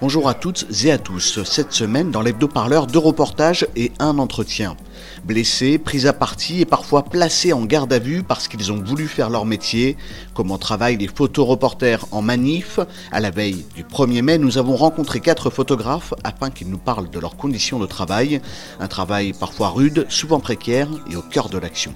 Bonjour à toutes et à tous. Cette semaine, dans l'hebdo-parleur, deux reportages et un entretien. Blessés, pris à partie et parfois placés en garde à vue parce qu'ils ont voulu faire leur métier. Comment travaillent les photoreporters en manif? À la veille du 1er mai, nous avons rencontré quatre photographes afin qu'ils nous parlent de leurs conditions de travail. Un travail parfois rude, souvent précaire et au cœur de l'action.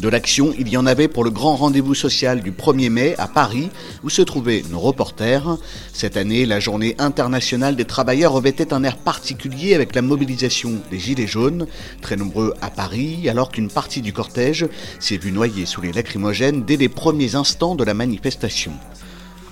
De l'action, il y en avait pour le grand rendez-vous social du 1er mai à Paris, où se trouvaient nos reporters. Cette année, la journée internationale des travailleurs revêtait un air particulier avec la mobilisation des Gilets jaunes, très nombreux à Paris, alors qu'une partie du cortège s'est vue noyer sous les lacrymogènes dès les premiers instants de la manifestation.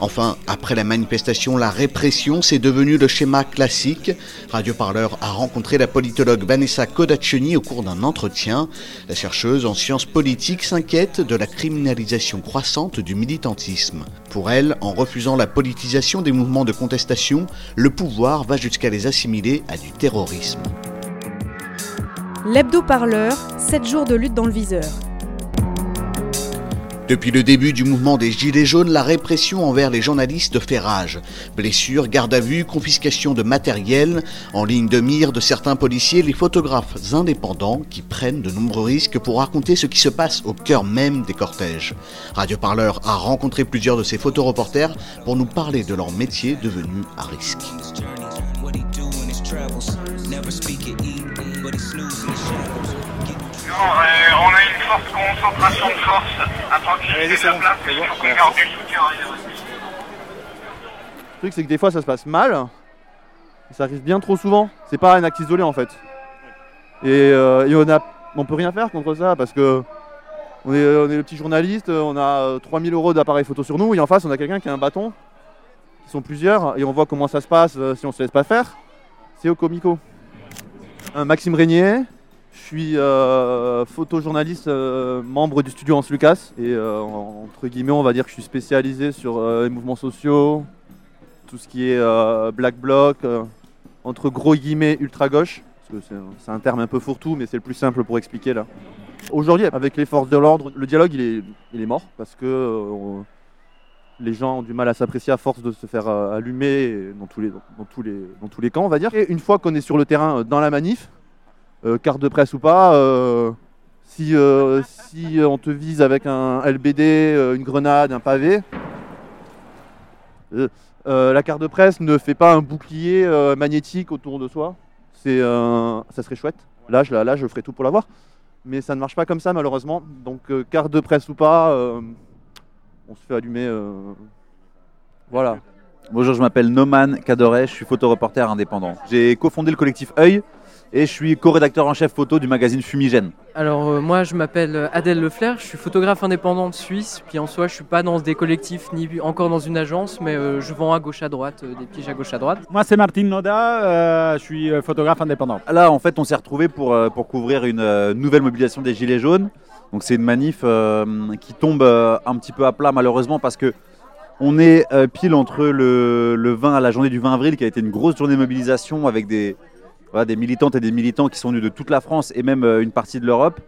Enfin, après la manifestation, la répression, c'est devenu le schéma classique. Radio Parleur a rencontré la politologue Vanessa Kodacheni au cours d'un entretien. La chercheuse en sciences politiques s'inquiète de la criminalisation croissante du militantisme. Pour elle, en refusant la politisation des mouvements de contestation, le pouvoir va jusqu'à les assimiler à du terrorisme. L'hebdo-parleur, 7 jours de lutte dans le viseur. Depuis le début du mouvement des Gilets jaunes, la répression envers les journalistes fait rage. Blessures, garde à vue, confiscation de matériel, en ligne de mire de certains policiers, les photographes indépendants qui prennent de nombreux risques pour raconter ce qui se passe au cœur même des cortèges. Radio Parleur a rencontré plusieurs de ces photoreporters pour nous parler de leur métier devenu à risque. Euh, on a une forte concentration de force à tranquilliser la place, il faut qu'on garde du soutien. Le truc, c'est que des fois, ça se passe mal. Ça arrive bien trop souvent. C'est pas un acte isolé en fait. Et, euh, et on a, on peut rien faire contre ça parce que on est, on est le petit journaliste, on a euh, 3000 euros d'appareil photo sur nous et en face, on a quelqu'un qui a un bâton. Ils sont plusieurs et on voit comment ça se passe euh, si on se laisse pas faire. C'est au comico. Un Maxime Régnier, je suis euh, photojournaliste, euh, membre du studio Hans Lucas. Et euh, en- entre guillemets, on va dire que je suis spécialisé sur les mouvements sociaux, tout ce qui est black bloc, entre gros guillemets ultra gauche. Parce que c'est un- terme un peu fourre-tout, mais c'est le plus simple pour expliquer là. Aujourd'hui, avec les forces de l'ordre, le dialogue il est, mort parce que les gens ont du mal à s'apprécier à force de se faire allumer dans tous, les, camps, on va dire. Et une fois qu'on est sur le terrain, dans la manif, euh, carte de presse ou pas, euh, si, euh, si on te vise avec un LBD, une grenade, un pavé, la carte de presse ne fait pas un bouclier magnétique autour de soi. C'est, ça serait chouette. Là je, là, je ferai tout pour l'avoir. Mais ça ne marche pas comme ça, malheureusement. Donc, carte de presse ou pas, on se fait allumer. Voilà. Bonjour, je m'appelle Noman Cadoret, je suis photoreporter indépendant. J'ai cofondé le collectif Œil et je suis co-rédacteur en chef photo du magazine Fumigène. Alors euh, moi je m'appelle euh, Adèle Leflair, je suis photographe indépendante suisse, puis en soi je suis pas dans des collectifs ni encore dans une agence, mais euh, je vends à gauche à droite, euh, des pièges à gauche à droite. Moi, c'est Martin Noda, euh, je suis photographe indépendant. Là, en fait, on s'est retrouvé pour, euh, pour couvrir une euh, nouvelle mobilisation des Gilets jaunes. Donc, c'est une manif euh, qui tombe euh, un petit peu à plat, malheureusement, parce que on est euh, pile entre le, le 20 à la journée du 20 avril, qui a été une grosse journée de mobilisation avec des, voilà, des militantes et des militants qui sont venus de toute la France et même euh, une partie de l'Europe.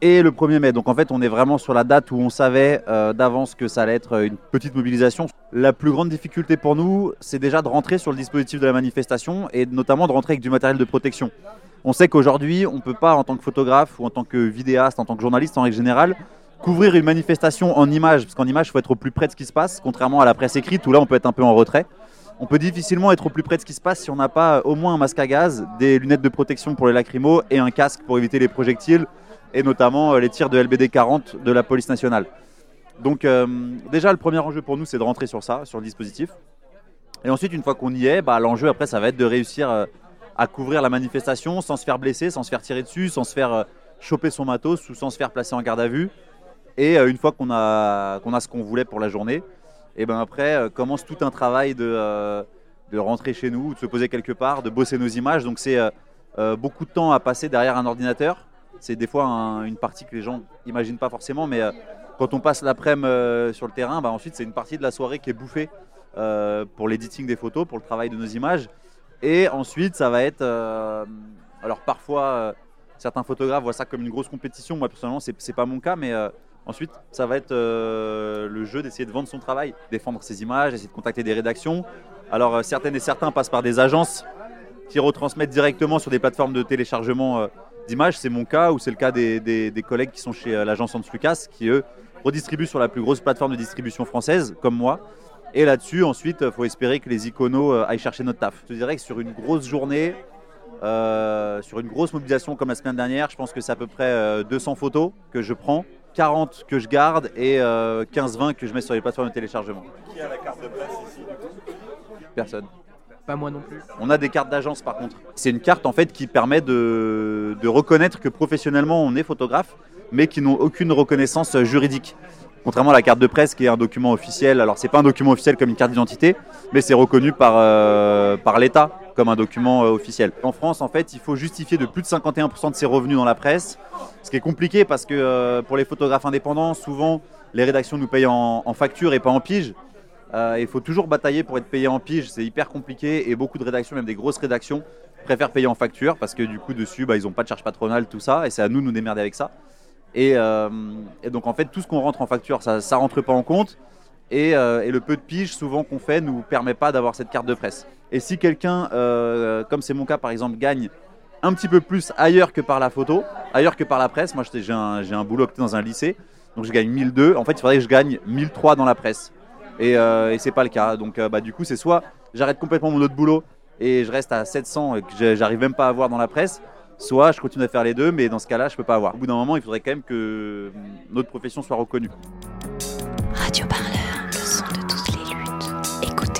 Et le 1er mai. Donc en fait, on est vraiment sur la date où on savait euh, d'avance que ça allait être une petite mobilisation. La plus grande difficulté pour nous, c'est déjà de rentrer sur le dispositif de la manifestation et notamment de rentrer avec du matériel de protection. On sait qu'aujourd'hui, on ne peut pas, en tant que photographe ou en tant que vidéaste, en tant que journaliste en règle générale, couvrir une manifestation en images, parce qu'en images, il faut être au plus près de ce qui se passe, contrairement à la presse écrite où là, on peut être un peu en retrait. On peut difficilement être au plus près de ce qui se passe si on n'a pas au moins un masque à gaz, des lunettes de protection pour les lacrymos et un casque pour éviter les projectiles et notamment euh, les tirs de LBD 40 de la police nationale. Donc euh, déjà le premier enjeu pour nous c'est de rentrer sur ça, sur le dispositif. Et ensuite une fois qu'on y est, bah, l'enjeu après ça va être de réussir euh, à couvrir la manifestation sans se faire blesser, sans se faire tirer dessus, sans se faire euh, choper son matos ou sans se faire placer en garde à vue. Et euh, une fois qu'on a ce qu'on voulait pour la journée, et ben après euh, commence tout un travail de, euh, de rentrer chez nous, de se poser quelque part, de bosser nos images. Donc c'est euh, beaucoup de temps à passer derrière un ordinateur. C'est des fois un- une partie que les gens n'imaginent pas forcément, mais quand on passe l'après-midi sur le terrain, bah, ensuite c'est une partie de la soirée qui est bouffée pour l'editing des photos, pour le travail de nos images. Et ensuite, ça va être. alors parfois, certains photographes voient ça comme une grosse compétition. Moi personnellement, c'est c'est pas mon cas, mais ensuite, ça va être euh, le jeu d'essayer de vendre son travail, défendre ses images, essayer de contacter des rédactions. Alors euh, certaines et certains passent par des agences qui retransmettent directement sur des plateformes de téléchargement euh, d'images. C'est mon cas ou c'est le cas des, collègues qui sont chez l'agence Hans Lucas qui, eux, redistribuent sur la plus grosse plateforme de distribution française, comme moi. Et là-dessus, ensuite, il faut espérer que les iconos aillent chercher notre taf. Je dirais que sur une grosse journée, sur une grosse mobilisation comme la semaine dernière, je pense que c'est à peu près euh, 200 photos que je prends, 40 que je garde et euh, 15-20 que je mets sur les plateformes de téléchargement. Qui a la carte de presse ici Personne. Pas moi non plus. On a des cartes d'agence par contre. C'est une carte en fait qui permet de, de reconnaître que professionnellement on est photographe, mais qui n'ont aucune reconnaissance euh, juridique. Contrairement à la carte de presse qui est un document officiel, alors c'est pas un document officiel comme une carte d'identité, mais c'est reconnu par, euh, par l'État comme un document euh, officiel. En France, en fait, il faut justifier de plus de 51% de ses revenus dans la presse, ce qui est compliqué parce que euh, pour les photographes indépendants, souvent les rédactions nous payent en, facture et pas en pige. Euh, il faut toujours batailler pour être payé en pige, c'est hyper compliqué et beaucoup de rédactions, même des grosses rédactions, préfèrent payer en facture parce que du coup dessus, bah, ils n'ont pas de charge patronale, tout ça, et c'est à nous de nous démerder avec ça. Et, et donc en fait, tout ce qu'on rentre en facture, ça ne rentre pas en compte. Et, euh, et le peu de pige souvent qu'on fait nous permet pas d'avoir cette carte de presse. Et si quelqu'un, euh, comme c'est mon cas par exemple, gagne un petit peu plus ailleurs que par la photo, ailleurs que par la presse, moi j'ai un, un boulot dans un lycée, donc je gagne 1002. En fait, il faudrait que je gagne 1003 dans la presse. Et, euh, et c'est pas le cas. Donc euh, bah, du coup, c'est soit j'arrête complètement mon autre boulot et je reste à 700 et que j'arrive même pas à avoir dans la presse, soit je continue à faire les deux, mais dans ce cas-là, je peux pas avoir. Au bout d'un moment, il faudrait quand même que notre profession soit reconnue. Radio Parleur,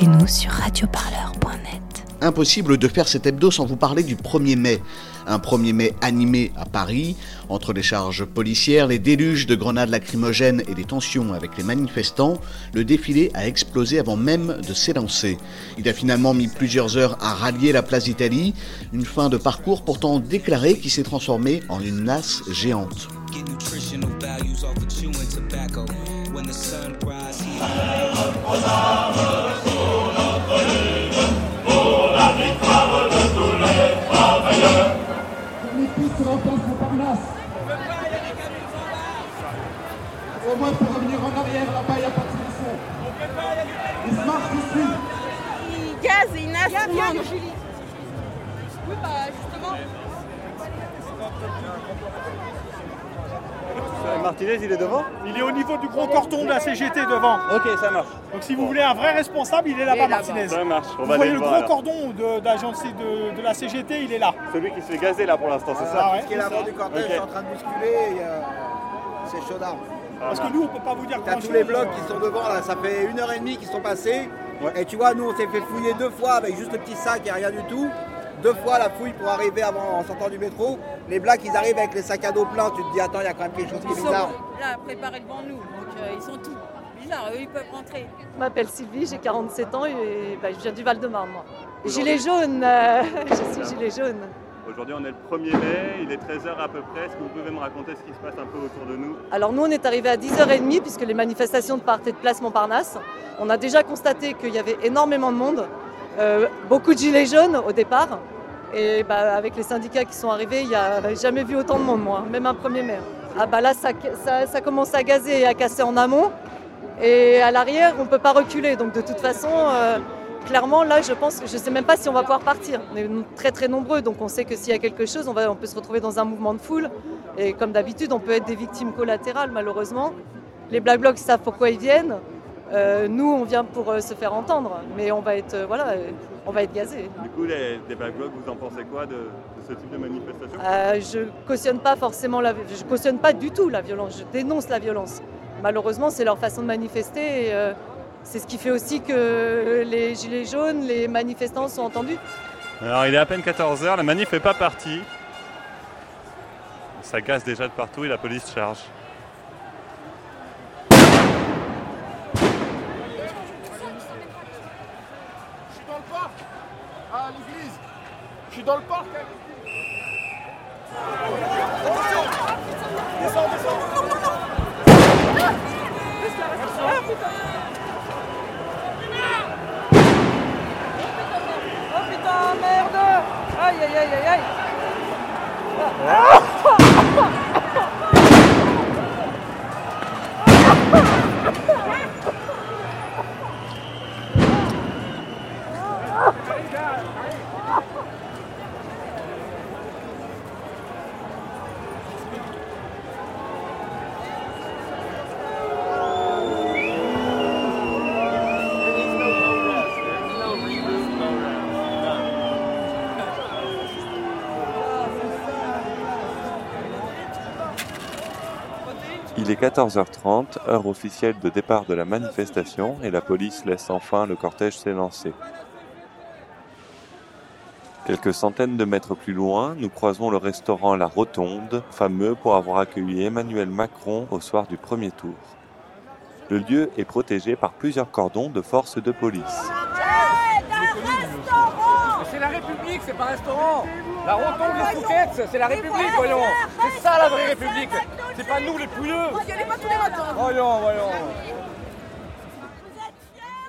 Écoutez-nous sur radioparleur.net. Impossible de faire cet hebdo sans vous parler du 1er mai. Un 1er mai animé à Paris, entre les charges policières, les déluges de grenades lacrymogènes et les tensions avec les manifestants, le défilé a explosé avant même de s'élancer. Il a finalement mis plusieurs heures à rallier la place d'Italie, une fin de parcours pourtant déclarée qui s'est transformée en une nasse géante. Get When the sun rises. Au moins pour revenir en arrière, là-bas, il n'y a pas de solution. Il se marche dessus. Il gaz et il nasse tout le monde. Oui, bah justement. Martinez, il est devant Il est au niveau du gros corton de la CGT devant. Ok, ça marche. Donc si vous voulez un vrai responsable, il est là-bas, Martinez. Ça marche, on Vous va voyez aller le gros cordon de, d'agence de, de la CGT, il est là. Celui qui se fait gazer là pour l'instant, c'est ça Ah ouais, Qui est l'avant c'est du cortège, Ok. est en train de bousculer, et, euh, c'est chaud d'armes. Parce que nous, on peut pas vous dire T'as grand-chose. tous les blocs qui sont devant là, ça fait une heure et demie qu'ils sont passés. Et tu vois, nous on s'est fait fouiller deux fois avec juste le petit sac et rien du tout. Deux fois la fouille pour arriver avant en sortant du métro. Les blacks ils arrivent avec les sacs à dos pleins, tu te dis attends, il y a quand même quelque chose qui Ils est sont bizarre. là préparés devant nous, donc euh, ils sont tous bizarres, eux ils peuvent rentrer. Je m'appelle Sylvie, j'ai 47 ans et bah, je viens du Val-de-Marne. moi. Gilet jaune, euh, je suis gilet jaune. Aujourd'hui, on est le 1er mai, il est 13h à peu près. Est-ce que vous pouvez me raconter ce qui se passe un peu autour de nous? Alors nous, on est arrivé à 10h30 puisque les manifestations partaient de place Montparnasse. On a déjà constaté qu'il y avait énormément de monde, euh, beaucoup de gilets jaunes au départ. Et bah, avec les syndicats qui sont arrivés, il n'y a jamais vu autant de monde, moi, même un 1er mai. Ah bah là, ça, commence à gazer et à casser en amont. Et à l'arrière, on ne peut pas reculer. Donc de toute façon, euh, clairement, là, je pense je ne sais même pas si on va pouvoir partir. On est très très nombreux, donc on sait que s'il y a quelque chose, on, va, on peut se retrouver dans un mouvement de foule. Et comme d'habitude, on peut être des victimes collatérales, malheureusement. Les Black Blocs savent pourquoi ils viennent. Euh, nous, on vient pour euh, se faire entendre, mais on va être, euh, voilà, on va être gazés. Du coup, les, des Blocs, vous en pensez quoi de, de ce type de manifestation? Je cautionne pas forcément la, je cautionne pas du tout la violence. Je dénonce la violence. Malheureusement, c'est leur façon de manifester. Et, c'est ce qui fait aussi que les gilets jaunes, les manifestants sont entendus. Alors, il est à peine 14h, la manif n'est pas partie. Ça gaze déjà de partout et la police charge. Je suis dans le parc. Attention. Descends, descends. Oh putain, merde. Aïe aïe aïe aïe aïe Il est 14h30, heure officielle de départ de la manifestation, et la police laisse enfin le cortège s'élancer. Quelques centaines de mètres plus loin, nous croisons le restaurant La Rotonde, fameux pour avoir accueilli Emmanuel Macron au soir du premier tour. Le lieu est protégé par plusieurs cordons de forces de police. C'est la République, c'est pas un restaurant. La rotonde des c'est la République, voyons. C'est ça la vraie République. C'est pas nous les pouilleux. Voyons, voyons.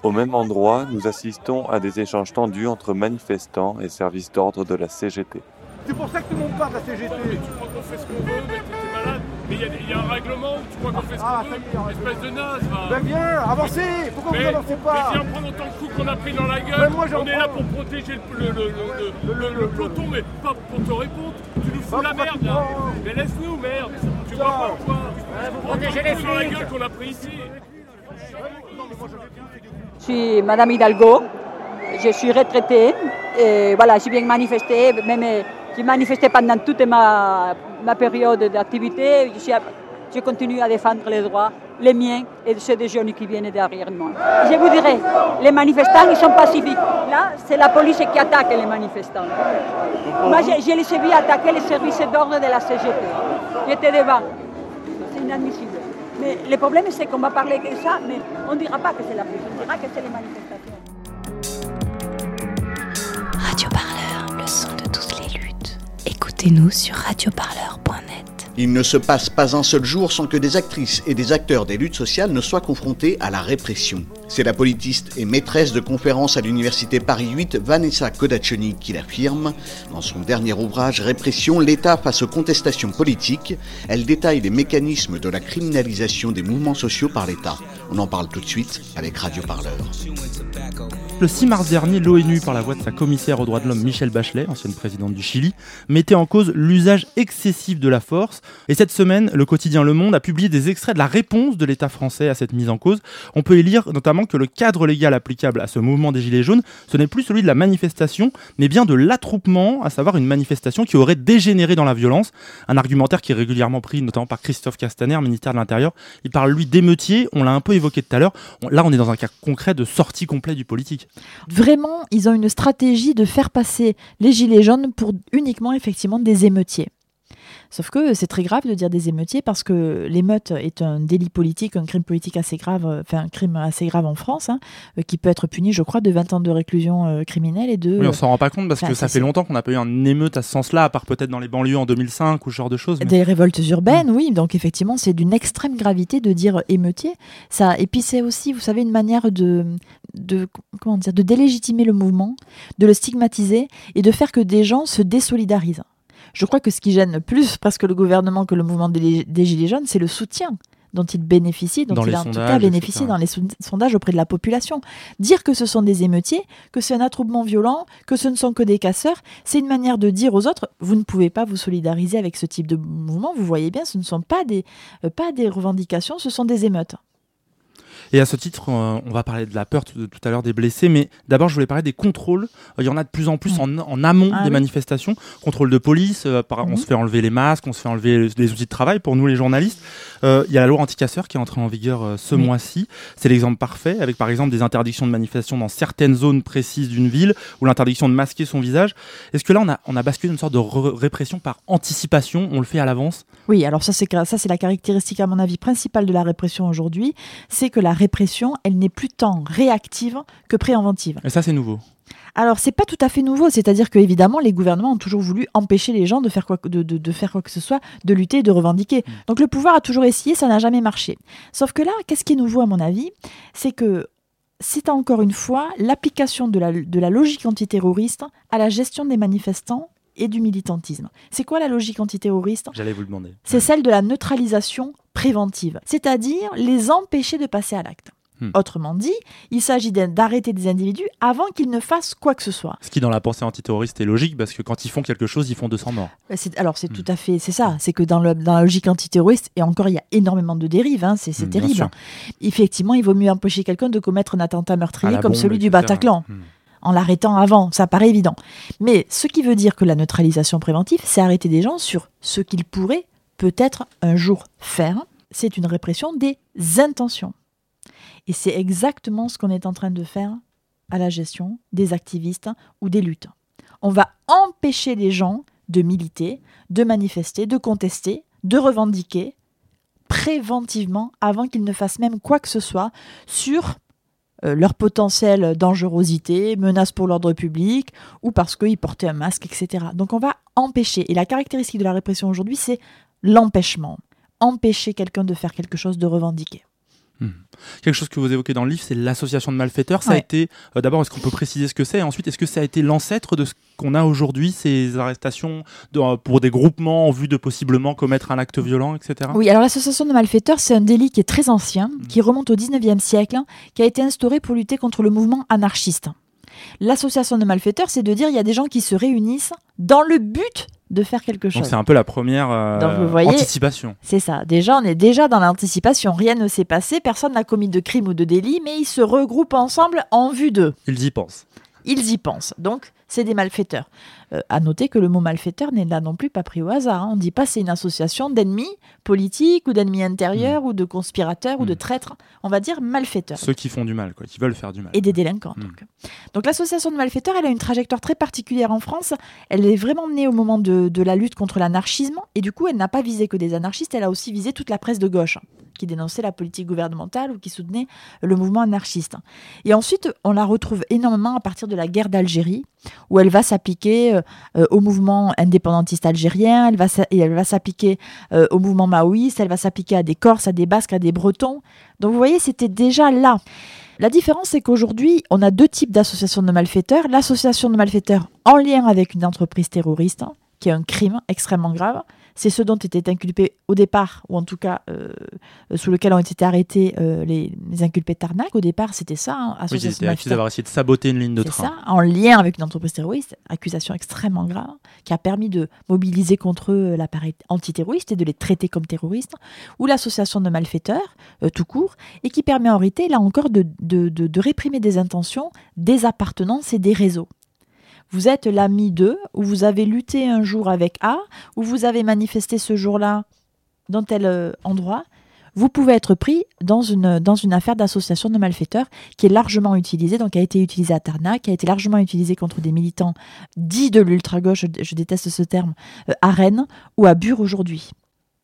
Au même endroit, nous assistons à des échanges tendus entre manifestants et services d'ordre de la CGT. C'est pour ça que tout le monde parle de la CGT. Tu crois qu'on fait ce qu'on veut, mais t'es malade. Mais il y, a- il y a un règlement où tu crois qu'on fait ce qu'on veut. Espèce de naze, va. Ben viens, avancez Pourquoi mais, vous avancez pas Mais viens prendre autant de coups qu'on a pris dans la gueule. Ben moi, j'en On est là pour protéger le, le, le, le, le- le- le peloton, mais pas pour te répondre. Tu nous fous Ben, la merde, là. Mais laisse-nous, merde. Je suis Madame Hidalgo, je suis retraitée et voilà, j'ai bien manifesté, même j'ai manifesté pendant toute ma, ma période d'activité. Je, suis- continue à défendre les droits, les miens et ceux des jeunes qui viennent derrière moi. Je vous dirais, les manifestants, ils sont pacifiques. Là, c'est la police qui attaque les manifestants. Moi, je, je les attaquer les services d'ordre de la CGT. J'étais devant. C'est inadmissible. Mais le problème, c'est qu'on va parler que ça, mais on ne dira pas que c'est la police, on dira que c'est les manifestations. Radio Parleur, le son de toutes les luttes. Écoutez-nous sur radioparleur.net. Il ne se passe pas un seul jour sans que des actrices et des acteurs des luttes sociales ne soient confrontés à la répression. C'est la politiste et maîtresse de conférences à l'université Paris 8, Vanessa Kodachoni, qui l'affirme. Dans son dernier ouvrage Répression, l'État face aux contestations politiques, elle détaille les mécanismes de la criminalisation des mouvements sociaux par l'État. On en parle tout de suite avec Radio Parleur. Le 6 mars dernier, l'ONU, par la voix de sa commissaire aux droits de l'homme Michelle Bachelet, ancienne présidente du Chili, mettait en cause l'usage excessif de la force. Et cette semaine, le quotidien Le Monde a publié des extraits de la réponse de l'État français à cette mise en cause. On peut y lire notamment que le cadre légal applicable à ce mouvement des Gilets jaunes, ce n'est plus celui de la manifestation, mais bien de l'attroupement, à savoir une manifestation qui aurait dégénéré dans la violence. Un argumentaire qui est régulièrement pris, notamment par Christophe Castaner, ministère de l'Intérieur. Il parle, lui, d'émeutier, on l'a un peu évoqué tout à l'heure. Là, on est dans un cas concret de sortie complète du politique. Vraiment, ils ont une stratégie de faire passer les gilets jaunes pour uniquement effectivement des émeutiers. Sauf que c'est très grave de dire des émeutiers parce que l'émeute est un délit politique, un crime politique assez grave, euh, enfin un crime assez grave en France, hein, euh, qui peut être puni, je crois, de 20 ans de réclusion euh, criminelle et de. Oui, on s'en rend pas compte parce Enfin, que ça fait longtemps qu'on n'a pas eu un émeute à ce sens-là, à part peut-être dans les banlieues en 2005 ou ce genre de choses. mais- Des révoltes urbaines, oui. Donc effectivement, c'est d'une extrême gravité de dire émeutier. Ça, et puis c'est aussi, vous savez, une manière de, de comment dire, de délégitimer le mouvement, de le stigmatiser et de faire que des gens se désolidarisent. Je crois que ce qui gêne plus presque le gouvernement que le mouvement des, des gilets jaunes, c'est le soutien dont il bénéficie, dont Dans il a en tout cas etc. dans les sondages auprès de la population. Dire que ce sont des émeutiers, que c'est un attroupement violent, que ce ne sont que des casseurs, c'est une manière de dire aux autres, vous ne pouvez pas vous solidariser avec ce type de mouvement, vous voyez bien, ce ne sont pas des, euh, pas des revendications, ce sont des émeutes. Et à ce titre, euh, on va parler de la peur tout, tout à l'heure des blessés, mais d'abord, je voulais parler des contrôles. Euh, Il y en a de plus en plus en, en amont Ah des oui. manifestations. Contrôle de police, euh, on Mhm. se fait enlever les masques, on se fait enlever les, outils de travail pour nous, les journalistes. Il y a la loi anti-casseurs qui est entrée en vigueur ce Oui. mois-ci. C'est l'exemple parfait, avec par exemple des interdictions de manifestation dans certaines zones précises d'une ville, ou l'interdiction de masquer son visage. Est-ce que là, on a, on a basculé une sorte de re- répression par anticipation? On le fait à l'avance? Oui, alors ça c'est ça c'est la caractéristique à mon avis principale de la répression aujourd'hui, c'est que la répression, elle n'est plus tant réactive que préventive. Et ça, c'est nouveau. Alors, c'est pas tout à fait nouveau, c'est-à-dire que évidemment, les gouvernements ont toujours voulu empêcher les gens de faire quoi, de, de- de faire quoi que ce soit, de lutter et de revendiquer. Donc, le pouvoir a toujours essayé, ça n'a jamais marché. Sauf que là, qu'est-ce qui est nouveau à mon avis? C'est que c'est encore une fois l'application de la, de la logique antiterroriste à la gestion des manifestants et du militantisme. C'est quoi la logique antiterroriste? J'allais vous le demander. c'est celle de la neutralisation préventive, c'est-à-dire les empêcher de passer à l'acte. Hmm. Autrement dit, il s'agit d'arrêter des individus avant qu'ils ne fassent quoi que ce soit. Ce qui, dans la pensée antiterroriste, est logique parce que quand ils font quelque chose, ils font 200 morts. Bah, c'est- Alors Hmm. c'est tout à fait, c'est ça, c'est que dans, le- dans la logique antiterroriste, et encore il y a énormément de dérives, hein, c'est Hmm, terrible. Effectivement, il vaut mieux empêcher quelqu'un de commettre un attentat meurtrier comme bombe, celui du. Bataclan. En l'arrêtant avant, ça paraît évident. Mais ce qui veut dire que la neutralisation préventive, c'est arrêter des gens sur ce qu'ils pourraient peut-être un jour faire. C'est une répression des intentions. Et c'est exactement ce qu'on est en train de faire à la gestion des activistes ou des luttes. On va empêcher les gens de militer, de manifester, de contester, de revendiquer préventivement avant qu'ils ne fassent même quoi que ce soit sur euh, leur potentielle dangerosité, menace pour l'ordre public ou parce qu'ils portaient un masque, etc. Donc on va empêcher. Et la caractéristique de la répression aujourd'hui, c'est l'empêchement. Empêcher quelqu'un de faire quelque chose, de revendiquer. Quelque chose que vous évoquez dans le livre, c'est l'association de malfaiteurs. Ça a été, euh, d'abord, est-ce qu'on peut préciser ce que c'est? Ensuite, est-ce que ça a été l'ancêtre de ce qu'on a aujourd'hui, ces arrestations de- euh, pour des groupements en vue de possiblement commettre un acte violent, etc. Oui, alors l'association de malfaiteurs, c'est un délit qui est très ancien, qui remonte au 19e siècle, qui a été instauré pour lutter contre le mouvement anarchiste. L'association de malfaiteurs, c'est de dire il y a des gens qui se réunissent dans le but de faire quelque chose. Donc c'est un peu la première euh, Donc, vous voyez, anticipation. C'est ça. Déjà, on est déjà dans l'anticipation. Rien ne s'est passé, personne n'a commis de crime ou de délit, mais ils se regroupent ensemble en vue d'eux. Ils y pensent. Ils y pensent. Donc, c'est des malfaiteurs. Euh, à noter que le mot malfaiteur n'est là non plus pas pris au hasard. hein. On ne dit pas c'est une association d'ennemis politiques ou d'ennemis intérieurs ou de conspirateurs ou de traîtres. On va dire malfaiteurs. Ceux qui font du mal, quoi, qui veulent faire du mal. Et des délinquants. Donc, donc l'association de malfaiteurs, elle a une trajectoire très particulière en France. Elle est vraiment née au moment de, de la lutte contre l'anarchisme. Et du coup, elle n'a pas visé que des anarchistes, elle a aussi visé toute la presse de gauche qui dénonçait la politique gouvernementale ou qui soutenait le mouvement anarchiste. Et ensuite, on la retrouve énormément à partir de la guerre d'Algérie, où elle va s'appliquer euh, au mouvement indépendantiste algérien, elle va, elle va s'appliquer euh, au mouvement maoïste, elle va s'appliquer à des Corses, à des Basques, à des Bretons. Donc vous voyez, c'était déjà là. La différence, c'est qu'aujourd'hui, on a deux types d'associations de malfaiteurs. L'association de malfaiteurs en lien avec une entreprise terroriste, hein, qui est un crime extrêmement grave. C'est ce dont étaient inculpés au départ, ou en tout cas euh, euh, sous lequel ont été arrêtés euh, les, les inculpés de Tarnac. Au départ, c'était ça, hein, Oui, ils étaient accusés d'avoir essayé de saboter une ligne de C'est train. ça, en lien avec une entreprise terroriste, accusation extrêmement grave, qui a permis de mobiliser contre eux l'appareil antiterroriste et de les traiter comme terroristes, ou l'association de malfaiteurs, euh, tout court, et qui permet en réalité, là encore, de, de- de- de réprimer des intentions, des appartenances et des réseaux. Vous êtes l'ami d'eux, ou vous avez lutté un jour avec A, ou vous avez manifesté ce jour-là dans tel euh, endroit, vous pouvez être pris dans une, affaire d'association de malfaiteurs qui est largement utilisée, donc qui a été utilisée à Tarnac, qui a été largement utilisée contre des militants dits de l'ultra-gauche, je, je déteste ce terme, euh, à Rennes ou à Bure aujourd'hui.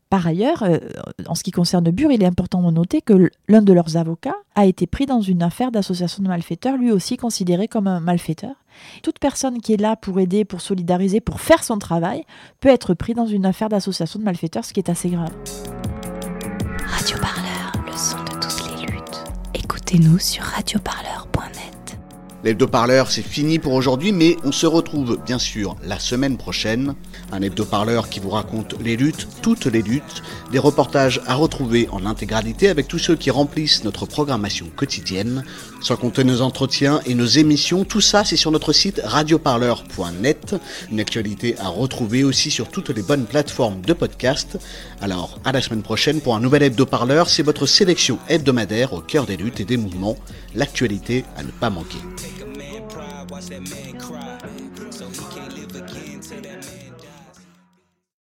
Par ailleurs, euh, en ce qui concerne Bure, il est important de noter que l'un de leurs avocats a été pris dans une affaire d'association de malfaiteurs, lui aussi considéré comme un malfaiteur. Toute personne qui est là pour aider, pour solidariser, pour faire son travail, peut être pris dans une affaire d'association de malfaiteurs, ce qui est assez grave. Radio Parleur, le son de toutes les luttes. Écoutez-nous sur radioparleur.net. L'hebdo-parleur, c'est fini pour aujourd'hui, mais on se retrouve bien sûr la semaine prochaine. Un hebdo-parleur qui vous raconte les luttes, toutes les luttes, des reportages à retrouver en intégralité avec tous ceux qui remplissent notre programmation quotidienne, sans compter nos entretiens et nos émissions. Tout ça, c'est sur notre site radioparleur.net. Une actualité à retrouver aussi sur toutes les bonnes plateformes de podcast. Alors, à la semaine prochaine pour un nouvel hebdo-parleur. C'est votre sélection hebdomadaire au cœur des luttes et des mouvements. L'actualité à ne pas manquer. Watch that man cry,